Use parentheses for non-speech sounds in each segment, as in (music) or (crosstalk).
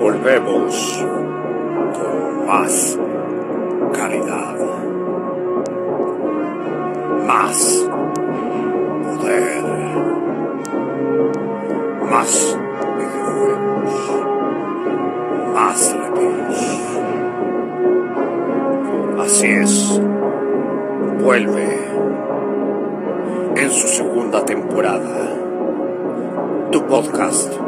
Volvemos con más calidad. Más poder. Más videojuegos. Más reviews. Así es. Vuelve en su segunda temporada. Tu podcast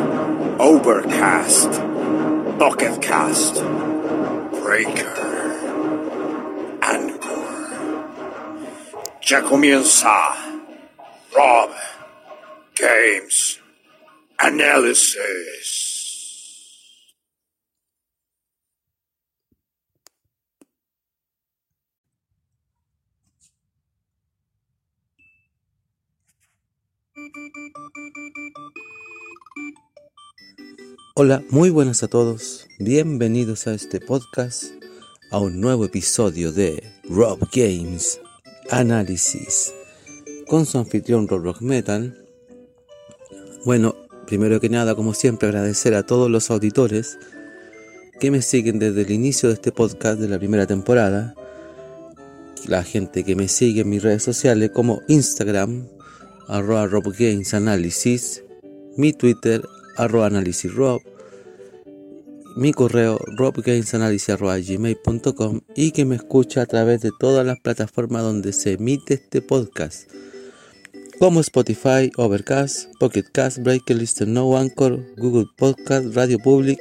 Overcast, Pocket Cast, Breaker, Anchor. Ya comienza Rob. Games. Analysis. Hola, muy buenas a todos. Bienvenidos a este podcast, a un nuevo episodio de Rob Games Análisis con su anfitrión Rob Rock Metal. Bueno, primero que nada, como siempre, agradecer a todos los auditores que me siguen desde el inicio de este podcast de la primera temporada. La gente que me sigue en mis redes sociales como Instagram, arroba Rob mi Twitter, arroba análisis rob, mi correo robgamesanalysis.gmail.com y que me escucha a través de todas las plataformas donde se emite este podcast, como Spotify, Overcast, Pocket Cast, Breaker, Listen No, Anchor, Google Podcast, Radio Public,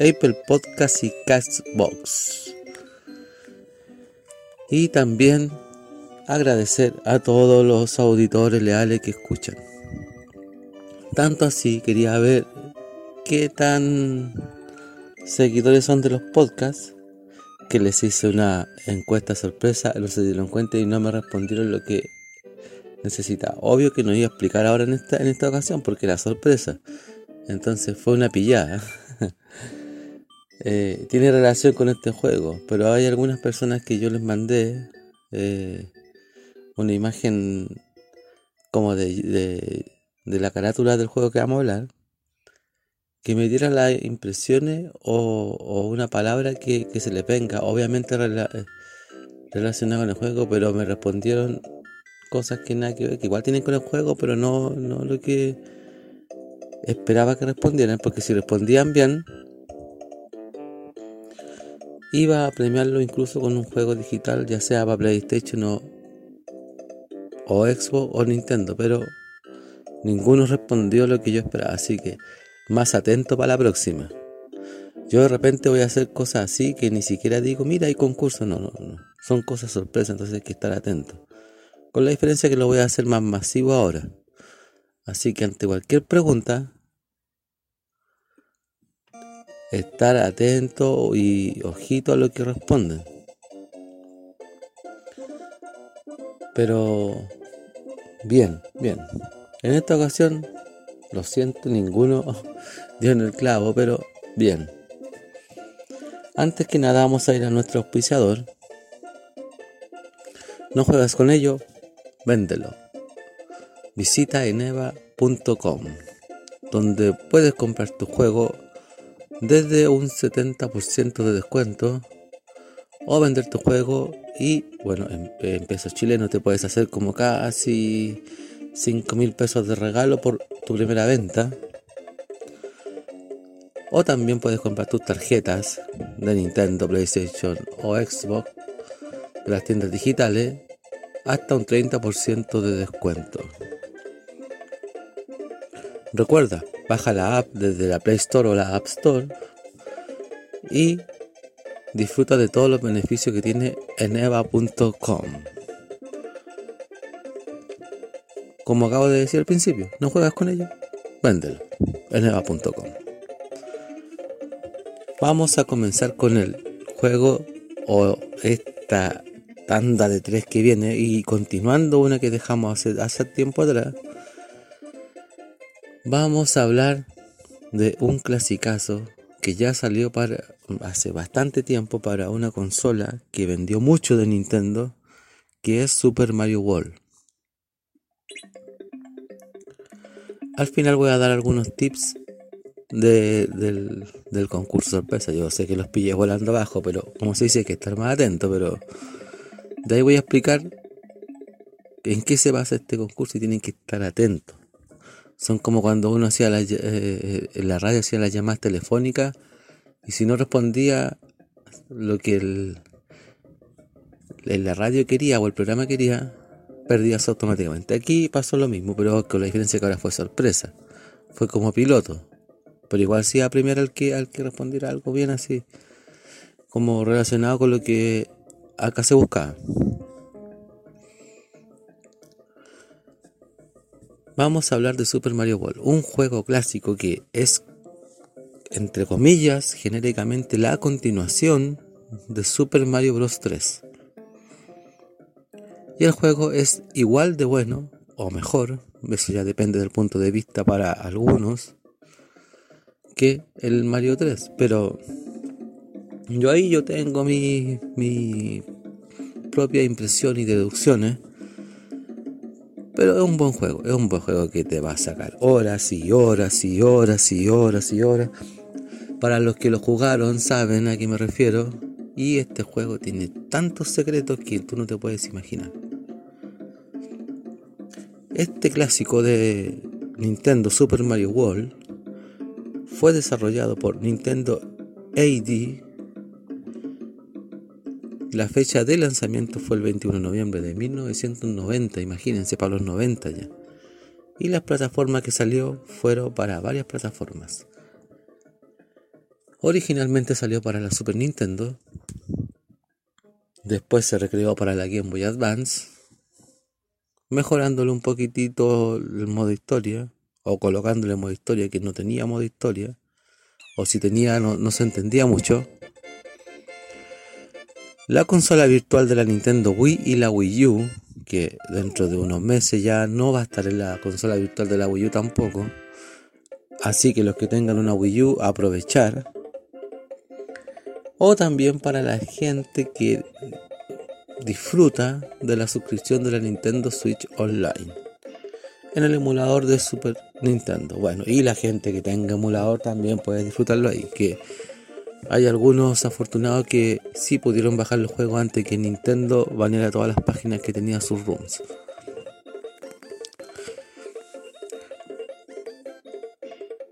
Apple Podcast y Castbox. Y también agradecer a todos los auditores leales que escuchan. Tanto así quería ver qué tan seguidores son de los podcasts que les hice una encuesta sorpresa, no se dieron cuenta y no me respondieron lo que necesitaba. Obvio que no iba a explicar ahora en esta, en esta ocasión porque era sorpresa. Entonces fue una pillada. (laughs) eh, tiene relación con este juego, pero hay algunas personas que yo les mandé eh, una imagen como de, de, de la carátula del juego que vamos a hablar que me diera las impresiones o, una palabra que, se le venga, obviamente rela, relacionada con el juego, pero me respondieron cosas que nada que ver, que igual tienen con el juego, pero no, no lo que esperaba que respondieran, porque si respondían bien, iba a premiarlo incluso con un juego digital, ya sea para PlayStation o, o Xbox o Nintendo, pero ninguno respondió lo que yo esperaba, así que más atento para la próxima. Yo de repente voy a hacer cosas así que ni siquiera digo, mira, hay concurso. No, no, no. Son cosas sorpresas, entonces hay que estar atento. Con la diferencia que lo voy a hacer más masivo ahora. Así que ante cualquier pregunta, estar atento y ojito a lo que responden. Pero, bien, bien. En esta ocasión, lo siento, ninguno dio en el clavo, pero bien. Antes que nada vamos a ir a nuestro auspiciador. No juegas con ello, véndelo. Visita eneva.com, donde puedes comprar tu juego desde un 70% de descuento o vender tu juego y bueno, en, en pesos chilenos te puedes hacer como casi 5 mil pesos de regalo por tu primera venta. O también puedes comprar tus tarjetas de Nintendo, PlayStation o Xbox de las tiendas digitales hasta un 30% de descuento. Recuerda, baja la app desde la Play Store o la App Store y disfruta de todos los beneficios que tiene eneva.com. Como acabo de decir al principio, no juegas con ello, véndelo. eneva.com. Vamos a comenzar con el juego o esta tanda de tres que viene y continuando una que dejamos hace, hace tiempo atrás. Vamos a hablar de un clasicazo que ya salió para hace bastante tiempo para una consola que vendió mucho de Nintendo, que es Super Mario World. Al final voy a dar algunos tips del, del, concurso sorpresa. Yo sé que los pillé volando abajo, pero como se dice hay que estar más atento, pero de ahí voy a explicar en qué se basa este concurso y tienen que estar atentos. Son como cuando uno hacía la, eh, en la radio hacía las llamadas telefónicas y si no respondía lo que el, la radio quería o el programa quería, perdías automáticamente. Aquí pasó lo mismo, pero con la diferencia que ahora fue sorpresa. Fue como piloto. Pero igual sí a premiar al que, al que respondiera algo bien así. Como relacionado con lo que acá se buscaba. Vamos a hablar de Super Mario World, un juego clásico que es, entre comillas, genéricamente la continuación de Super Mario Bros. 3. Y el juego es igual de bueno, o mejor, eso ya depende del punto de vista para algunos, que el Mario 3. Pero yo ahí yo tengo mi, mi propia impresión y deducciones pero es un buen juego, es un buen juego que te va a sacar horas y horas y horas y horas y horas. Para los que lo jugaron saben a qué me refiero. Y este juego tiene tantos secretos que tú no te puedes imaginar. Este clásico de Nintendo Super Mario World fue desarrollado por Nintendo AD la fecha de lanzamiento fue el 21 de noviembre de 1990, imagínense, para los 90 ya. Y las plataformas que salió fueron para varias plataformas. Originalmente salió para la Super Nintendo, después se recreó para la Game Boy Advance, mejorándole un poquitito el modo historia, o colocándole modo historia que no tenía modo historia, o si tenía no, no se entendía mucho. La consola virtual de la Nintendo Wii y la Wii U, que dentro de unos meses ya no va a estar en la consola virtual de la Wii U tampoco. Así que los que tengan una Wii U, aprovechar. O también para la gente que disfruta de la suscripción de la Nintendo Switch Online en el emulador de Super Nintendo. Bueno, y la gente que tenga emulador también puede disfrutarlo ahí. Que hay algunos afortunados que sí pudieron bajar el juego antes que Nintendo baneara todas las páginas que tenía sus rooms.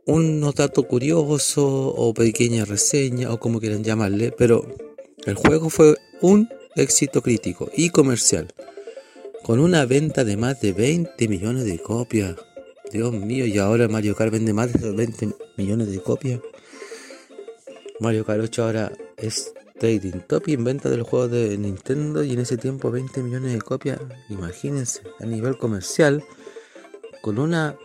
Un dato curioso o pequeña reseña o como quieran llamarle, pero el juego fue un éxito crítico y comercial, con una venta de más de 20 millones de copias. Dios mío, y ahora Mario Kart vende más de 20 millones de copias. Mario Kart 8 ahora es trading top y en venta de los juegos de Nintendo y en ese tiempo 20 millones de copias. Imagínense, a nivel comercial, con una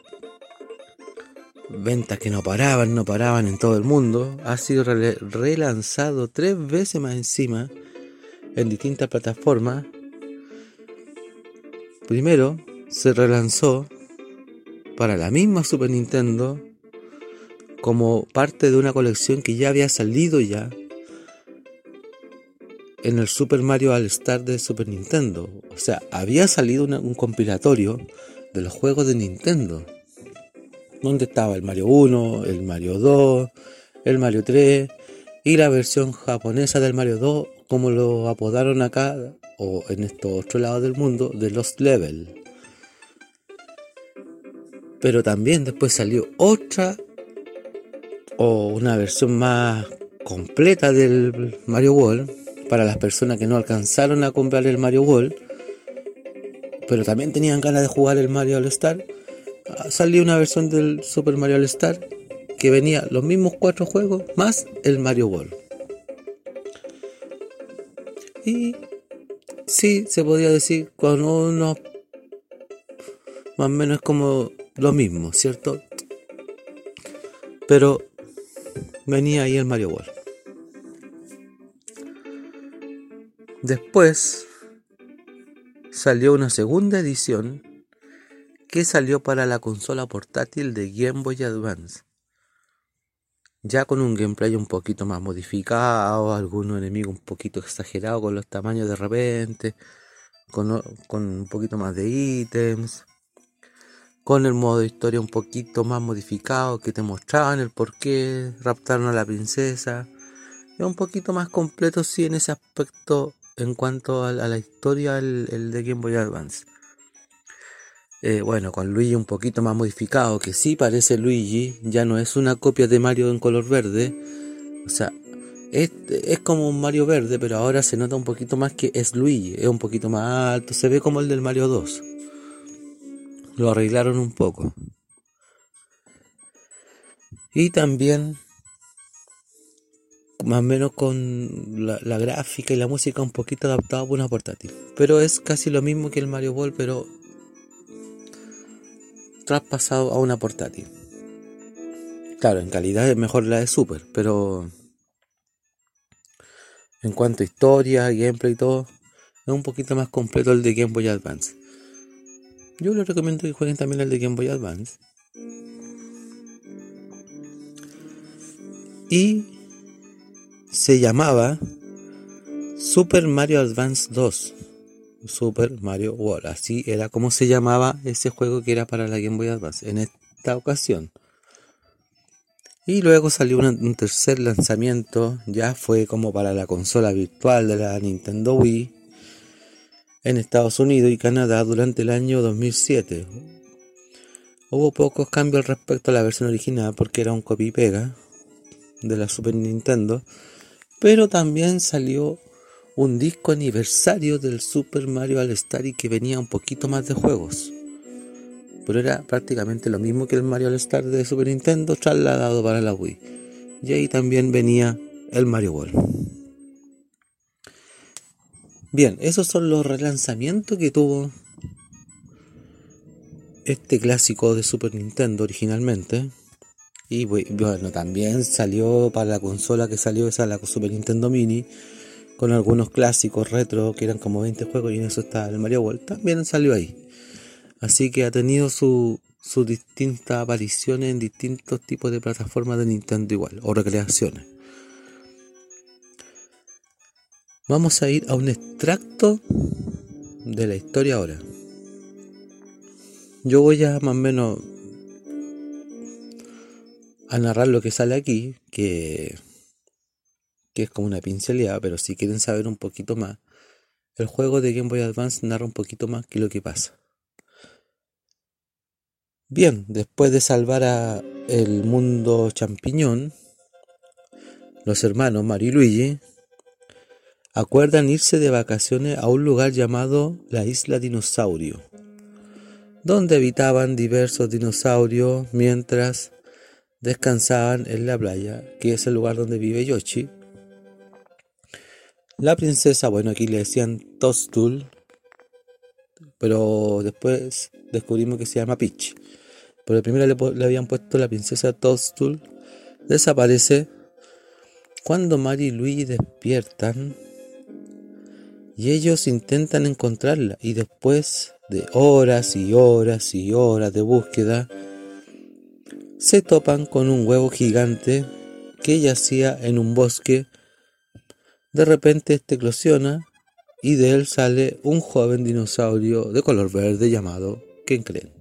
venta que no paraban, no paraban en todo el mundo, ha sido relanzado tres veces más encima en distintas plataformas. Primero se relanzó para la misma Super Nintendo como parte de una colección que ya había salido ya en el Super Mario All Star de Super Nintendo. O sea, había salido un compilatorio de los juegos de Nintendo. Donde estaba el Mario 1, el Mario 2, el Mario 3 y la versión japonesa del Mario 2, como lo apodaron acá o en estos otro lado del mundo, de Lost Level. Pero también después salió otra o una versión más completa del Mario World para las personas que no alcanzaron a comprar el Mario World, pero también tenían ganas de jugar el Mario All Star. Ah, salió una versión del Super Mario All Star que venía los mismos cuatro juegos más el Mario World. Y sí, se podría decir, con uno más o menos como lo mismo, ¿cierto? Pero venía ahí el Mario World. Después salió una segunda edición que salió para la consola portátil de Game Boy Advance ya con un gameplay un poquito más modificado, algunos enemigos un poquito exagerados con los tamaños de repente, con, un poquito más de ítems, con el modo de historia un poquito más modificado que te mostraban el por qué raptaron a la princesa. Es un poquito más completo sí en ese aspecto en cuanto a la, historia el, de Game Boy Advance. Eh, bueno, con Luigi un poquito más modificado, que sí parece Luigi, ya no es una copia de Mario en color verde. O sea, es, como un Mario verde, pero ahora se nota un poquito más que es Luigi, es un poquito más alto, se ve como el del Mario 2. Lo arreglaron un poco. Y también más o menos con la, gráfica y la música un poquito adaptado por una portátil. Pero es casi lo mismo que el Mario Ball, pero traspasado a una portátil. Claro, en calidad es mejor la de Super, pero en cuanto a historia, gameplay y todo, es un poquito más completo el de Game Boy Advance. Yo les recomiendo que jueguen también el de Game Boy Advance. Y se llamaba Super Mario Advance 2. Super Mario World. Así era como se llamaba ese juego que era para la Game Boy Advance en esta ocasión. Y luego salió un, tercer lanzamiento, ya fue como para la consola virtual de la Nintendo Wii en Estados Unidos y Canadá durante el año 2007. Hubo pocos cambios respecto a la versión original porque era un copy pega de la Super Nintendo pero también salió un disco aniversario del Super Mario All Star y que venía un poquito más de juegos. Pero era prácticamente lo mismo que el Mario All Star de Super Nintendo trasladado para la Wii. Y ahí también venía el Mario World. Bien, esos son los relanzamientos que tuvo este clásico de Super Nintendo originalmente. Y bueno, también salió para la consola que salió esa, la Super Nintendo Mini, con algunos clásicos retro que eran como 20 juegos y en eso está el Mario World. También salió ahí. Así que ha tenido sus su distintas apariciones en distintos tipos de plataformas de Nintendo igual, o recreaciones. Vamos a ir a un extracto de la historia ahora. Yo voy a más o menos a narrar lo que sale aquí, que, que es como una pincelada, pero si quieren saber un poquito más, el juego de Game Boy Advance narra un poquito más que lo que pasa. Bien, después de salvar a el mundo champiñón, los hermanos Mario y Luigi acuerdan irse de vacaciones a un lugar llamado la Isla Dinosaurio, donde habitaban diversos dinosaurios mientras descansaban en la playa, que es el lugar donde vive Yoshi. La princesa, bueno, aquí le decían Tostul, pero después descubrimos que se llama Peach. Pero primero le, le habían puesto la princesa Tostul, desaparece cuando Mari y Luigi despiertan y ellos intentan encontrarla y después de horas y horas y horas de búsqueda, se topan con un huevo gigante que yacía en un bosque. De repente este eclosiona y de él sale un joven dinosaurio de color verde llamado, ¿quién creen?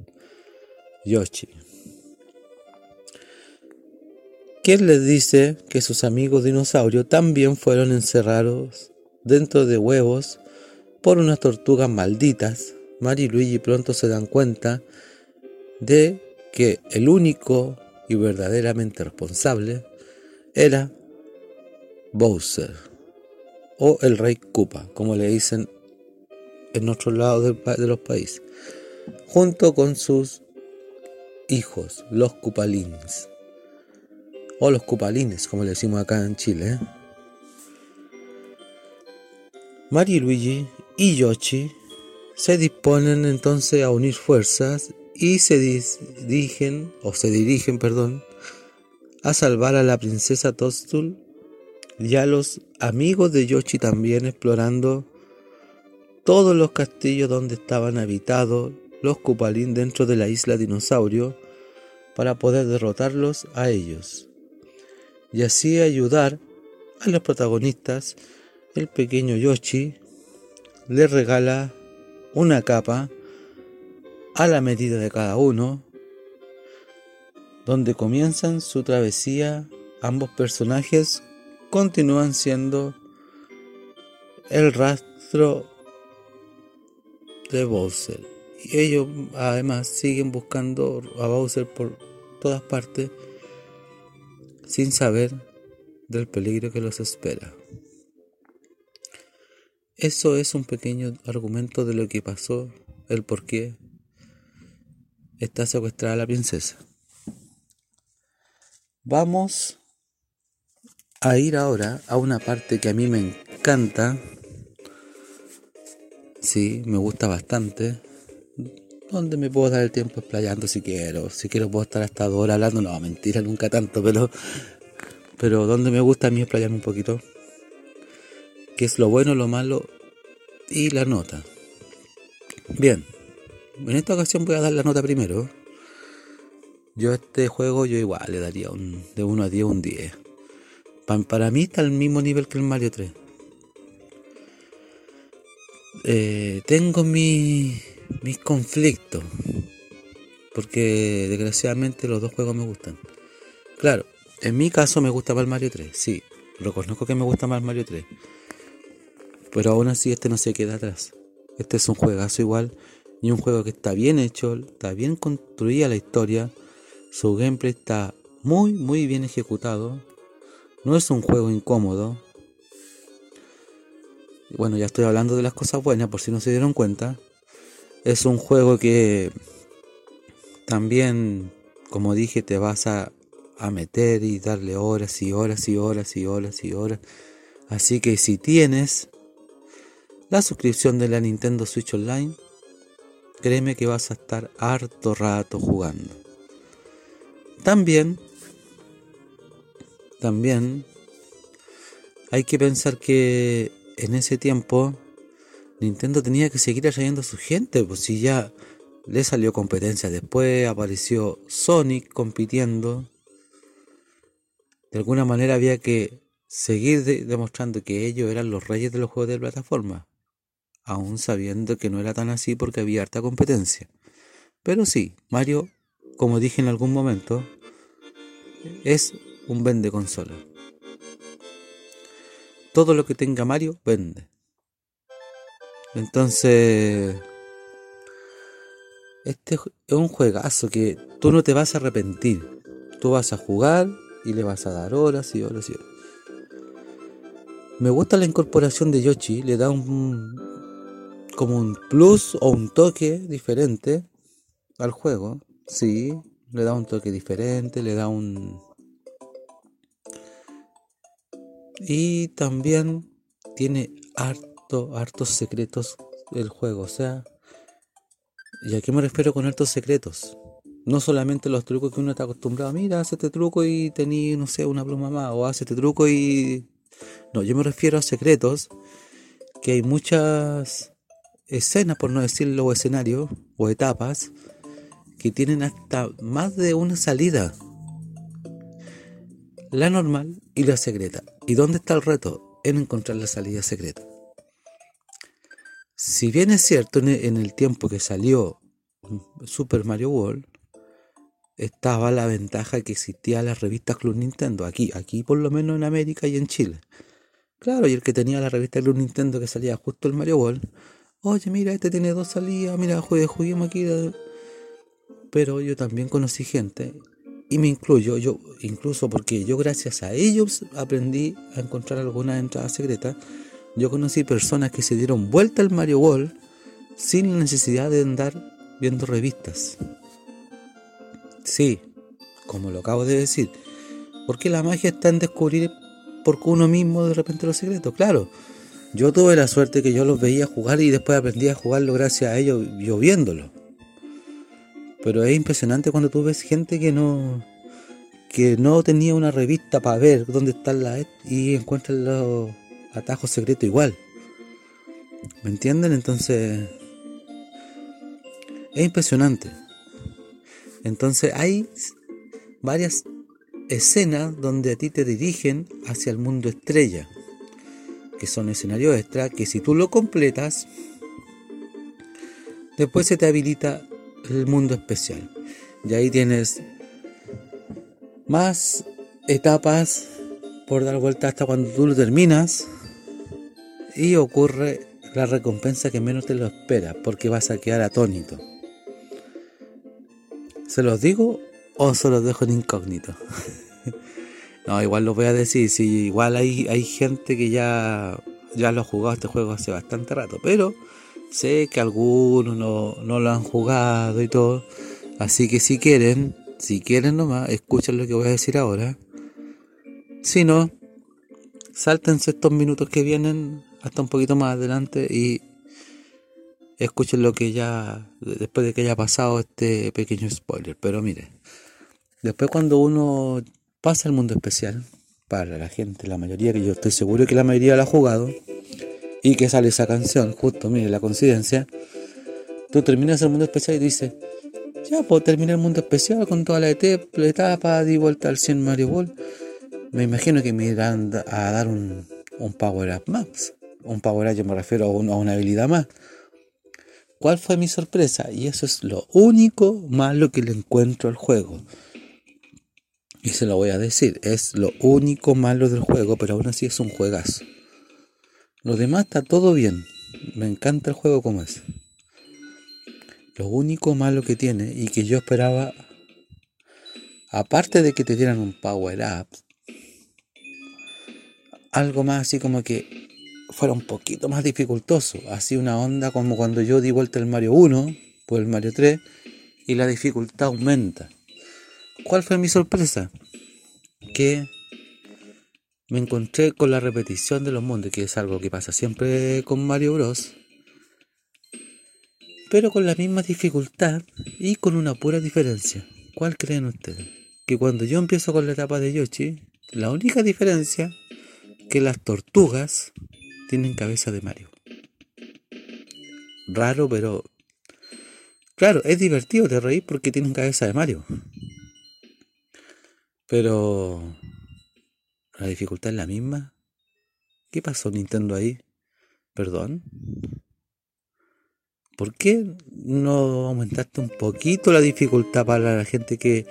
Yoshi. Quien les dice que sus amigos dinosaurios también fueron encerrados dentro de huevos por unas tortugas malditas. Mari y Luigi pronto se dan cuenta de que el único y verdaderamente responsable era Bowser o el rey Koopa, como le dicen en otros lados de, los países, junto con sus hijos, los Koopalins, o los Koopalines, como le decimos acá en Chile. ¿eh? Mario Luigi y Yoshi se disponen entonces a unir fuerzas y se dirigen, o se dirigen, perdón, a salvar a la princesa Tostul y a los amigos de Yoshi también explorando todos los castillos donde estaban habitados los Kupalin dentro de la isla dinosaurio para poder derrotarlos a ellos y así ayudar a los protagonistas. El pequeño Yoshi le regala una capa a la medida de cada uno, donde comienzan su travesía. Ambos personajes continúan siendo el rastro de Bowser. Y ellos además siguen buscando a Bowser por todas partes sin saber del peligro que los espera. Eso es un pequeño argumento de lo que pasó, el por qué está secuestrada la princesa. Vamos a ir ahora a una parte que a mí me encanta. Sí, me gusta bastante. Donde me puedo dar el tiempo explayando si quiero. Si quiero puedo estar hasta dos horas hablando. No, mentira, nunca tanto, pero. Pero donde me gusta a mí explayarme un poquito. Que es lo bueno, lo malo y la nota. Bien. En esta ocasión voy a dar la nota primero. Yo a este juego yo igual le daría un, de 1 a 10 un 10. Para mí está al mismo nivel que el Mario 3. Eh, tengo mis conflictos. Porque desgraciadamente los dos juegos me gustan. Claro, en mi caso me gusta más el Mario 3. Sí, reconozco que me gusta más el Mario 3. Pero aún así este no se queda atrás. Este es un juegazo igual y un juego que está bien hecho, está bien construida la historia, su gameplay está muy muy bien ejecutado, no es un juego incómodo. Bueno, ya estoy hablando de las cosas buenas por si no se dieron cuenta. Es un juego que también, como dije, te vas a, meter y darle horas y horas y horas y horas y horas. Así que si tienes la suscripción de la Nintendo Switch Online, créeme que vas a estar harto rato jugando. También, también hay que pensar que en ese tiempo Nintendo tenía que seguir atrayendo a su gente, pues si ya le salió competencia después, apareció Sonic compitiendo. De alguna manera había que seguir demostrando que ellos eran los reyes de los juegos de plataforma aún sabiendo que no era tan así porque había harta competencia. Pero sí, Mario, como dije en algún momento, es un vende consola. Todo lo que tenga Mario vende. Entonces, este es un juegazo que tú no te vas a arrepentir. Tú vas a jugar y le vas a dar horas y horas y horas. Me gusta la incorporación de Yoshi, le da un, como un plus o un toque diferente al juego. Sí, le da un toque diferente, le da un... Y también tiene harto, hartos secretos el juego. O sea, ¿y a qué me refiero con hartos secretos? No solamente los trucos que uno está acostumbrado. Mira, hace este truco y tení, no sé, una pluma más. O hace este truco y... No, yo me refiero a secretos que hay muchas escenas, por no decirlo, o escenarios o etapas que tienen hasta más de una salida. La normal y la secreta. ¿Y dónde está el reto? En encontrar la salida secreta. Si bien es cierto, en el tiempo que salió Super Mario World, estaba la ventaja que existía las revistas Club Nintendo, aquí, aquí por lo menos en América y en Chile. Claro, y el que tenía la revista Club Nintendo que salía justo el Mario World, oye, mira, este tiene dos salidas, mira, juguemos aquí. Pero yo también conocí gente, y me incluyo, yo incluso porque yo gracias a ellos aprendí a encontrar algunas entradas secretas. Yo conocí personas que se dieron vuelta al Mario World sin la necesidad de andar viendo revistas. Sí, como lo acabo de decir. Porque la magia está en descubrir por uno mismo de repente los secretos. Claro, yo tuve la suerte que yo los veía jugar y después aprendí a jugarlo gracias a ellos, yo viéndolo. Pero es impresionante cuando tú ves gente que no que no tenía una revista para ver dónde están las y encuentran los atajos secretos igual. ¿Me entienden? Entonces es impresionante. Entonces hay varias escenas donde a ti te dirigen hacia el mundo estrella, que son escenarios extra que si tú lo completas, después se te habilita el mundo especial. Y ahí tienes más etapas por dar vuelta hasta cuando tú lo terminas y ocurre la recompensa que menos te lo esperas porque vas a quedar atónito. ¿Se los digo o se los dejo en incógnito? (laughs) no, igual lo voy a decir, si igual hay, hay gente que ya, ya lo ha jugado este juego hace bastante rato, pero sé que algunos no, no lo han jugado y todo. Así que si quieren, si quieren nomás, escuchen lo que voy a decir ahora. Si no, sáltense estos minutos que vienen hasta un poquito más adelante y escuchen lo que ya, después de que haya pasado este pequeño spoiler. Pero mire, después cuando uno pasa al mundo especial, para la gente, la mayoría, que yo estoy seguro que la mayoría lo ha jugado, y que sale esa canción, justo, mire, la coincidencia, tú terminas el mundo especial y dices, ya, puedo terminar el mundo especial con toda la etapa, di vuelta al 100 Mario Ball. Me imagino que me irán a dar un, power up más. Un power up, yo me refiero a, una habilidad más. ¿Cuál fue mi sorpresa? Y eso es lo único malo que le encuentro al juego. Y se lo voy a decir, es lo único malo del juego, pero aún así es un juegazo. Lo demás está todo bien. Me encanta el juego como es. Lo único malo que tiene y que yo esperaba, aparte de que te dieran un power up, algo más así como que fuera un poquito más dificultoso. Así una onda como cuando yo di vuelta el Mario 1 por el Mario 3 y la dificultad aumenta. ¿Cuál fue mi sorpresa? Que me encontré con la repetición de los mundos, que es algo que pasa siempre con Mario Bros pero con la misma dificultad y con una pura diferencia. ¿Cuál creen ustedes? Que cuando yo empiezo con la etapa de Yoshi, la única diferencia que las tortugas tienen cabeza de Mario. Raro, pero claro, es divertido de reír porque tienen cabeza de Mario. Pero la dificultad es la misma. ¿Qué pasó Nintendo ahí? ¿Perdón? ¿Por qué no aumentaste un poquito la dificultad para la gente que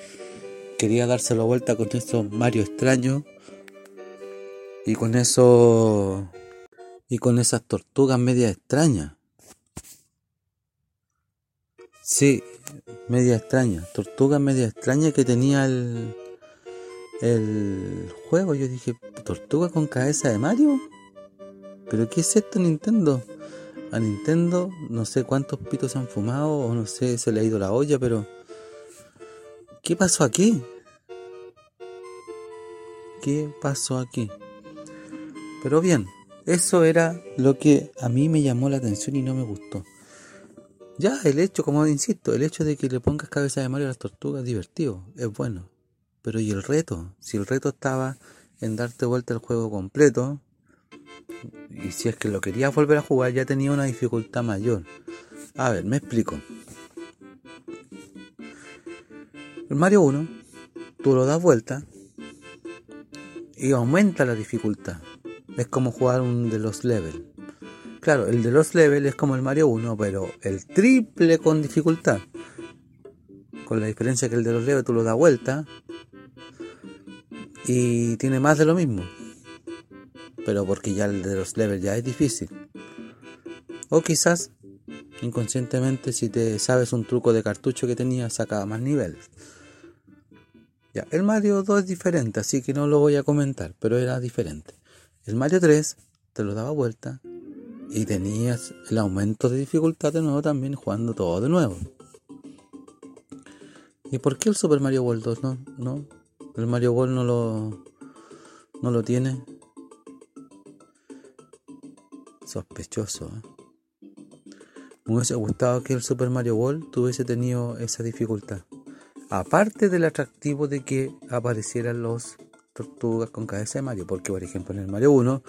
quería darse la vuelta con esos Mario extraños y con eso y con esas tortugas media extrañas? Sí, media extraña, tortugas media extraña que tenía el el juego. Yo dije, ¿tortuga con cabeza de Mario? ¿Pero qué es esto Nintendo? a Nintendo, no sé cuántos pitos han fumado o no sé, se le ha ido la olla, pero ¿qué pasó aquí? ¿Qué pasó aquí? Pero bien, eso era lo que a mí me llamó la atención y no me gustó. Ya, el hecho, como insisto, el hecho de que le pongas cabeza de Mario a las tortugas divertido, es bueno. Pero ¿y el reto? Si el reto estaba en darte vuelta el juego completo, y si es que lo querías volver a jugar ya tenía una dificultad mayor. A ver, me explico. El Mario 1, tú lo das vuelta y aumenta la dificultad. Es como jugar un de los levels. Claro, el de los levels es como el Mario 1, pero el triple con dificultad. Con la diferencia que el de los levels tú lo das vuelta y tiene más de lo mismo pero porque ya el de los levels ya es difícil. O quizás inconscientemente si te sabes un truco de cartucho que tenía sacaba más niveles. Ya, el Mario 2 es diferente, así que no lo voy a comentar, pero era diferente. El Mario 3 te lo daba vuelta y tenías el aumento de dificultad de nuevo también jugando todo de nuevo. ¿Y por qué el Super Mario World 2 no? no? El Mario World no lo, no lo tiene. Sospechoso. ¿eh? Me hubiese gustado que el Super Mario World tuviese tenido esa dificultad. Aparte del atractivo de que aparecieran los tortugas con cabeza de Mario, porque por ejemplo en el Mario 1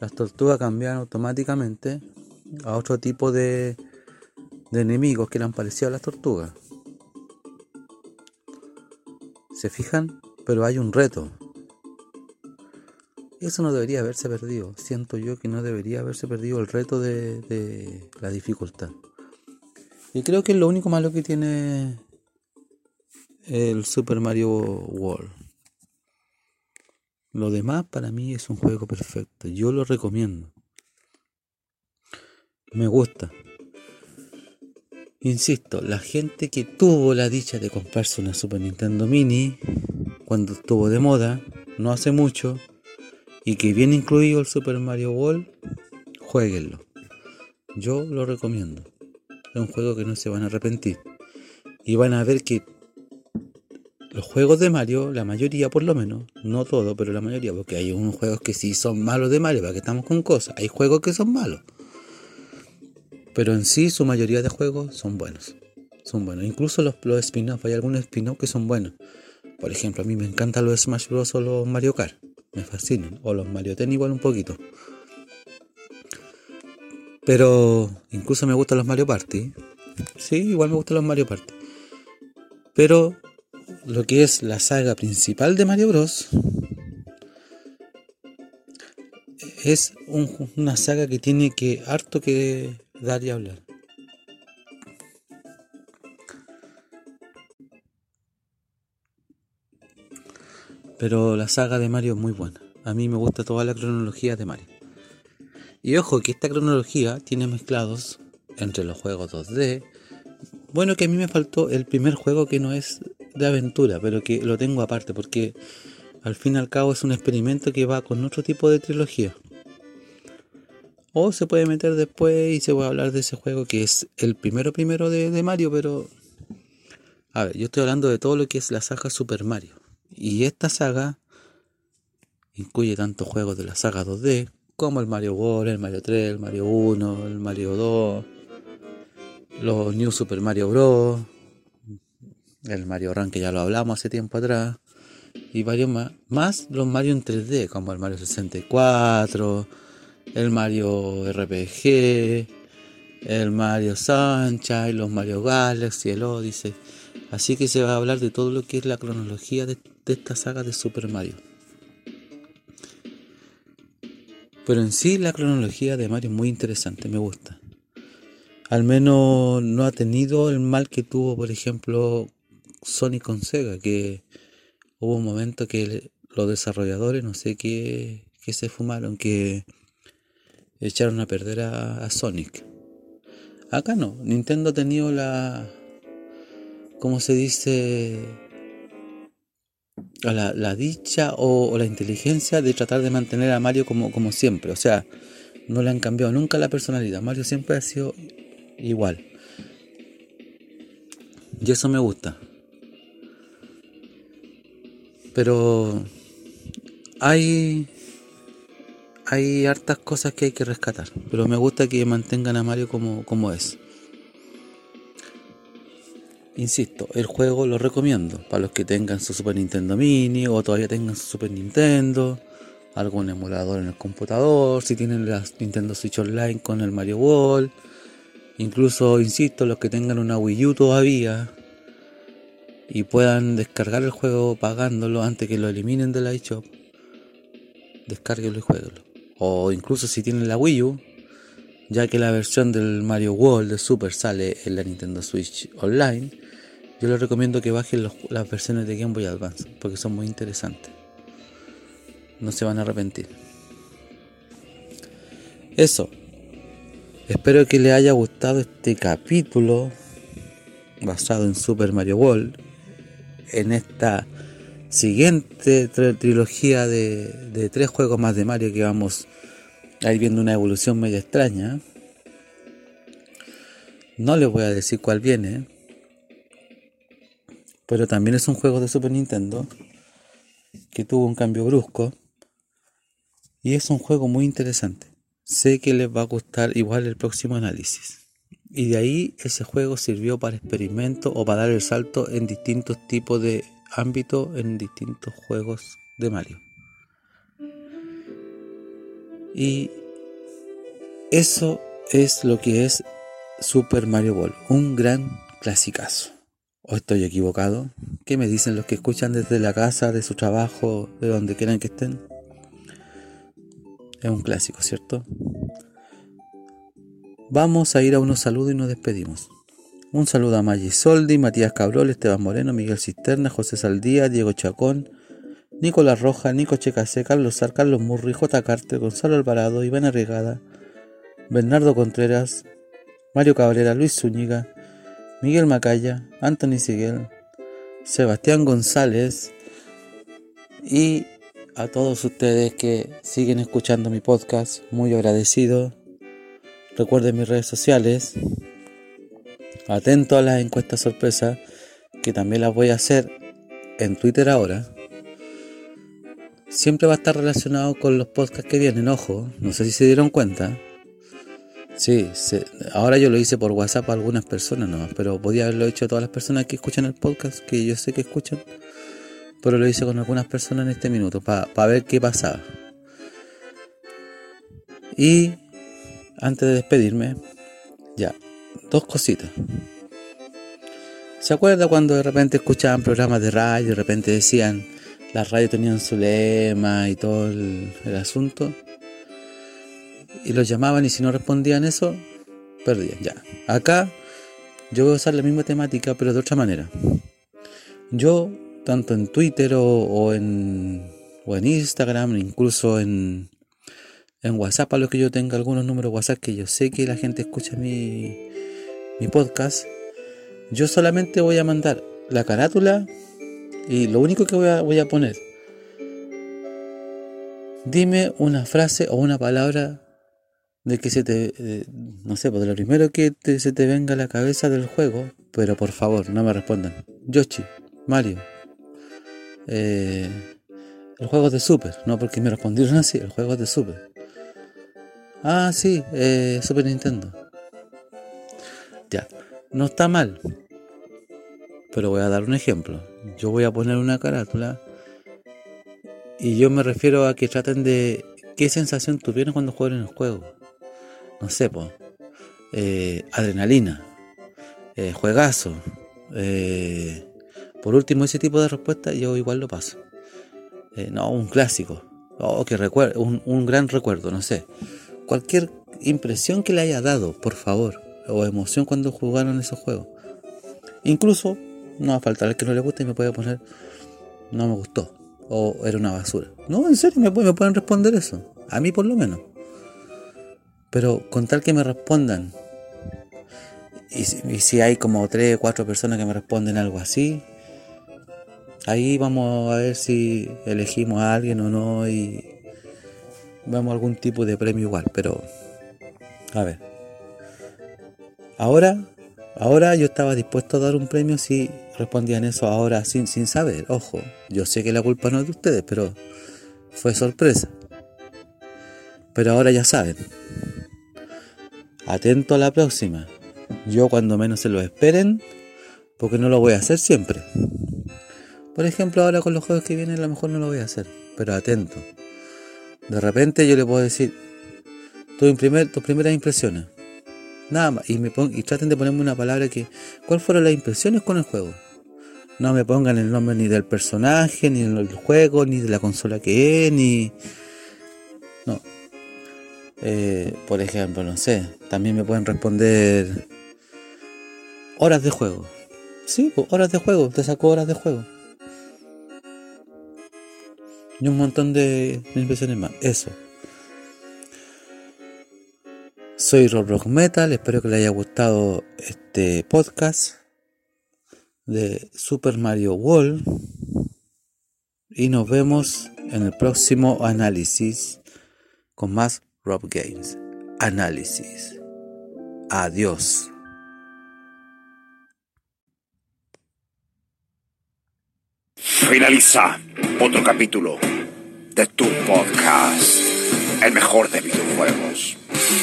las tortugas cambian automáticamente a otro tipo de, de enemigos que eran parecidos a las tortugas. ¿Se fijan? Pero hay un reto. Eso no debería haberse perdido. Siento yo que no debería haberse perdido el reto de, la dificultad. Y creo que es lo único malo que tiene el Super Mario World. Lo demás para mí es un juego perfecto. Yo lo recomiendo. Me gusta. Insisto, la gente que tuvo la dicha de comprarse una Super Nintendo Mini cuando estuvo de moda, no hace mucho, y que viene incluido el Super Mario World, jueguenlo. Yo lo recomiendo. Es un juego que no se van a arrepentir. Y van a ver que los juegos de Mario, la mayoría por lo menos, no todo, pero la mayoría, porque hay unos juegos que sí son malos de Mario, para que estamos con cosas. Hay juegos que son malos. Pero en sí, su mayoría de juegos son buenos. Son buenos. Incluso los, los spin-off, hay algunos spin-off que son buenos. Por ejemplo, a mí me encantan los Smash Bros. o los Mario Kart. Me fascinan. O los Mario Tennis igual un poquito. Pero incluso me gustan los Mario Party. Sí, igual me gustan los Mario Party. Pero lo que es la saga principal de Mario Bros. Es una saga que tiene que harto que dar y hablar. Pero la saga de Mario es muy buena. A mí me gusta toda la cronología de Mario. Y ojo que esta cronología tiene mezclados entre los juegos 2D. Bueno, que a mí me faltó el primer juego que no es de aventura, pero que lo tengo aparte porque al fin y al cabo es un experimento que va con otro tipo de trilogía. O se puede meter después y se puede hablar de ese juego que es el primero primero de, de Mario, pero... A ver, yo estoy hablando de todo lo que es la saga Super Mario. Y esta saga incluye tantos juegos de la saga 2D como el Mario World, el Mario 3, el Mario 1, el Mario 2, los New Super Mario Bros el Mario Run que ya lo hablamos hace tiempo atrás, y varios más, más los Mario en 3D, como el Mario 64, el Mario RPG, el Mario Sunshine, los Mario Galaxy, el Odyssey. Así que se va a hablar de todo lo que es la cronología de, esta saga de Super Mario. Pero en sí la cronología de Mario es muy interesante, me gusta. Al menos no ha tenido el mal que tuvo, por ejemplo, Sony con Sega, que hubo un momento que los desarrolladores, no sé qué, qué se fumaron, que echaron a perder a, Sonic. Acá no, Nintendo ha tenido la, ¿cómo se dice? La, la dicha o, o, la inteligencia de tratar de mantener a Mario como, como siempre. O sea, no le han cambiado nunca la personalidad. Mario siempre ha sido igual. Y eso me gusta. Pero hay hay hartas cosas que hay que rescatar, pero me gusta que mantengan a Mario como, como es. Insisto, el juego lo recomiendo para los que tengan su Super Nintendo Mini o todavía tengan su Super Nintendo, algún emulador en el computador, si tienen la Nintendo Switch Online con el Mario World, incluso, insisto, los que tengan una Wii U todavía, y puedan descargar el juego pagándolo antes que lo eliminen de la eShop, descárguelo y jueguelo. O incluso si tienen la Wii U, ya que la versión del Mario World de Super sale en la Nintendo Switch Online, yo les recomiendo que bajen las versiones de Game Boy Advance, porque son muy interesantes. No se van a arrepentir. Eso. Espero que les haya gustado este capítulo basado en Super Mario World en esta siguiente trilogía de, tres juegos más de Mario que vamos a ir viendo una evolución media extraña. No les voy a decir cuál viene, pero también es un juego de Super Nintendo que tuvo un cambio brusco y es un juego muy interesante. Sé que les va a gustar igual el próximo análisis. Y de ahí ese juego sirvió para experimento o para dar el salto en distintos tipos de ámbitos, en distintos juegos de Mario. Y eso es lo que es Super Mario Ball, un gran clasicazo. ¿O estoy equivocado? ¿Qué me dicen los que escuchan desde la casa, de su trabajo, de donde quieran que estén? Es un clásico, ¿cierto? Vamos a ir a unos saludos y nos despedimos. Un saludo a Maggi Soldi, Matías Cabrol, Esteban Moreno, Miguel Cisterna, José Saldía, Diego Chacón, Nicolás Roja, Nico Checase, Carlos Sar, Carlos Murri, J. Carter, Gonzalo Alvarado, Iván Arregada, Bernardo Contreras, Mario Cabrera, Luis Zúñiga, Miguel Macaya, Anthony Siguel, Sebastián González y a todos ustedes que siguen escuchando mi podcast, muy agradecido. Recuerden mis redes sociales, atento a las encuestas sorpresa, que también las voy a hacer en Twitter ahora. Siempre va a estar relacionado con los podcasts que vienen, ojo, no sé si se dieron cuenta. Sí, ahora yo lo hice por WhatsApp a algunas personas nomás, pero podía haberlo hecho a todas las personas que escuchan el podcast, que yo sé que escuchan, pero lo hice con algunas personas en este minuto, para ver qué pasaba. Y antes de despedirme, ya, dos cositas. ¿Se acuerda cuando de repente escuchaban programas de radio de repente decían, las radios tenían su lema y todo el asunto? Y los llamaban y si no respondían eso, perdían. Ya. Acá yo voy a usar la misma temática pero de otra manera. Yo, tanto en Twitter o, en, o en Instagram, incluso en, en WhatsApp, a lo que yo tenga algunos números WhatsApp que yo sé que la gente escucha mi, mi podcast, yo solamente voy a mandar la carátula y lo único que voy a, voy a poner, dime una frase o una palabra de que se te, eh, no sé, pues de lo primero que se te venga a la cabeza del juego, pero por favor, no me respondan. Yoshi, Mario, eh, el juego de Super, no porque me respondieron así, el juego de Super. Ah, sí, eh, Super Nintendo. Ya, no está mal, pero voy a dar un ejemplo. Yo voy a poner una carátula y yo me refiero a que traten de qué sensación tuvieron cuando jugaron el juego no sé, pues, adrenalina, eh, juegazo. Eh, por último, ese tipo de respuesta yo igual lo paso. no, un clásico. Oh, que recuerdo, un, un, gran recuerdo, no sé. Cualquier impresión que le haya dado, por favor, o emoción cuando jugaron esos juegos. Incluso, no va a faltar el que no le guste y me puede poner, no me gustó, o era una basura. No, en serio, me, me pueden responder eso. A mí por lo menos. Pero con tal que me respondan, y si, hay como tres o cuatro personas que me responden algo así, ahí vamos a ver si elegimos a alguien o no y vemos algún tipo de premio igual. Pero, a ver, ahora, ahora yo estaba dispuesto a dar un premio si respondían eso ahora sin, sin saber. Ojo, yo sé que la culpa no es de ustedes, pero fue sorpresa. Pero ahora ya saben. Atento a la próxima. Yo cuando menos se lo esperen, porque no lo voy a hacer siempre. Por ejemplo, ahora con los juegos que vienen a lo mejor no lo voy a hacer, pero atento. De repente yo le puedo decir tus primeras impresiones. Nada más. Y traten de ponerme una palabra que... ¿Cuáles fueron las impresiones con el juego? No me pongan el nombre ni del personaje, ni del juego, ni de la consola que es, ni... No, eh, por ejemplo, no sé, también me pueden responder horas de juego. Sí, horas de juego, te saco horas de juego. Y un montón de impresiones más. Eso. Soy Rob Rock Metal, espero que les haya gustado este podcast de Super Mario World. Y nos vemos en el próximo análisis con más Rob Games. Análisis. Adiós. Finaliza otro capítulo de tu podcast, el mejor de videojuegos.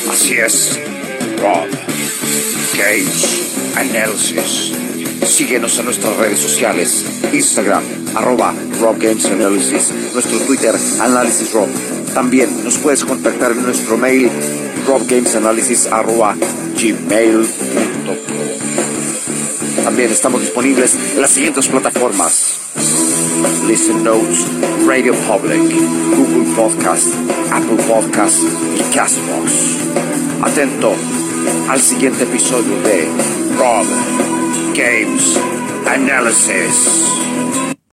Así es, Rob Games Analysis. Síguenos en nuestras redes sociales, Instagram, arroba Rob Games Analysis, nuestro Twitter, Análisis Rob. También nos puedes contactar en nuestro mail, robgamesanalysis arroba gmail.com. También estamos disponibles en las siguientes plataformas. Listen Notes, Radio Public, Google Podcast, Apple Podcast y Castbox. Atento al siguiente episodio de Rob Games Analysis.